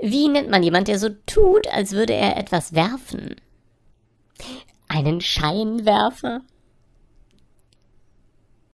Wie nennt man jemand, der so tut, als würde er etwas werfen? Einen Scheinwerfer?